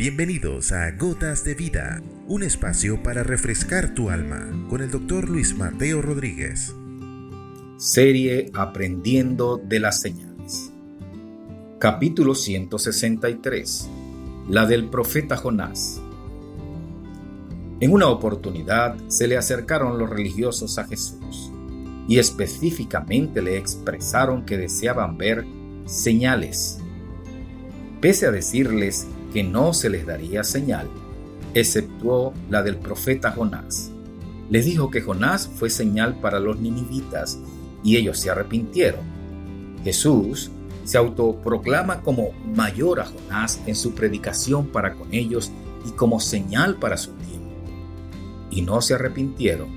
Bienvenidos a Gotas de Vida, un espacio para refrescar tu alma con el doctor Luis Mateo Rodríguez. Serie Aprendiendo de las Señales. Capítulo 163. La del profeta Jonás. En una oportunidad se le acercaron los religiosos a Jesús y específicamente le expresaron que deseaban ver señales. Pese a decirles que no se les daría señal, exceptuó la del profeta Jonás. Les dijo que Jonás fue señal para los ninivitas y ellos se arrepintieron. Jesús se autoproclama como mayor a Jonás en su predicación para con ellos y como señal para su tiempo. Y no se arrepintieron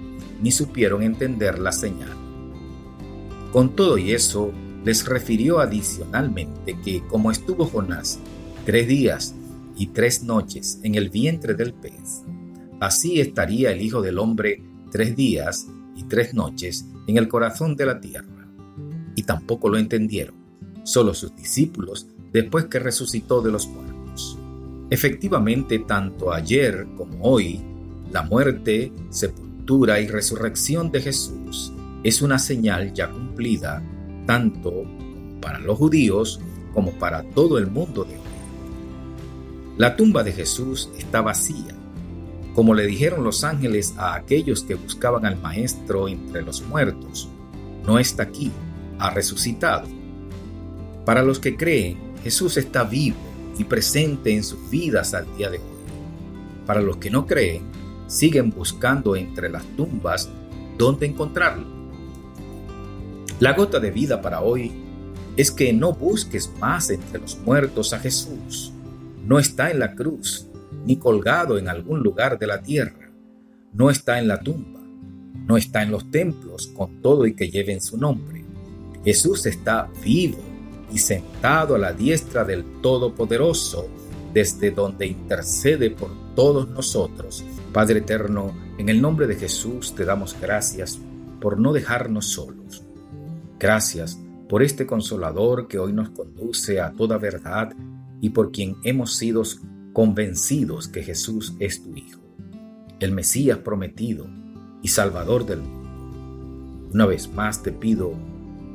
ni supieron entender la señal. Con todo y eso, les refirió adicionalmente que como estuvo Jonás tres días y tres noches en el vientre del pez, así estaría el Hijo del Hombre tres días y tres noches en el corazón de la tierra. Y tampoco lo entendieron, solo sus discípulos después que resucitó de los muertos. Efectivamente, tanto ayer como hoy, la muerte, sepultura y resurrección de Jesús es una señal ya cumplida tanto para los judíos como para todo el mundo de. La tumba de Jesús está vacía, como le dijeron los ángeles a aquellos que buscaban al Maestro entre los muertos. No está aquí, ha resucitado. Para los que creen, Jesús está vivo y presente en sus vidas al día de hoy. Para los que no creen, siguen buscando entre las tumbas dónde encontrarlo. La gota de vida para hoy es que no busques más entre los muertos a Jesús no está en la cruz, ni colgado en algún lugar de la tierra. No está en la tumba. No está en los templos con todo y que lleven su nombre. Jesús está vivo y sentado a la diestra del Todopoderoso, desde donde intercede por todos nosotros. Padre eterno, en el nombre de Jesús te damos gracias por no dejarnos solos. Gracias por este consolador que hoy nos conduce a toda verdad y por quien hemos sido convencidos que Jesús es tu Hijo, el Mesías prometido y Salvador del mundo. Una vez más te pido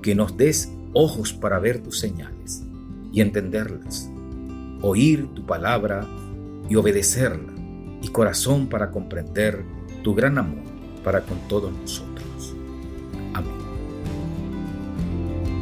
que nos des ojos para ver tus señales y entenderlas, oír tu palabra y obedecerla, y corazón para comprender tu gran amor para con todos nosotros.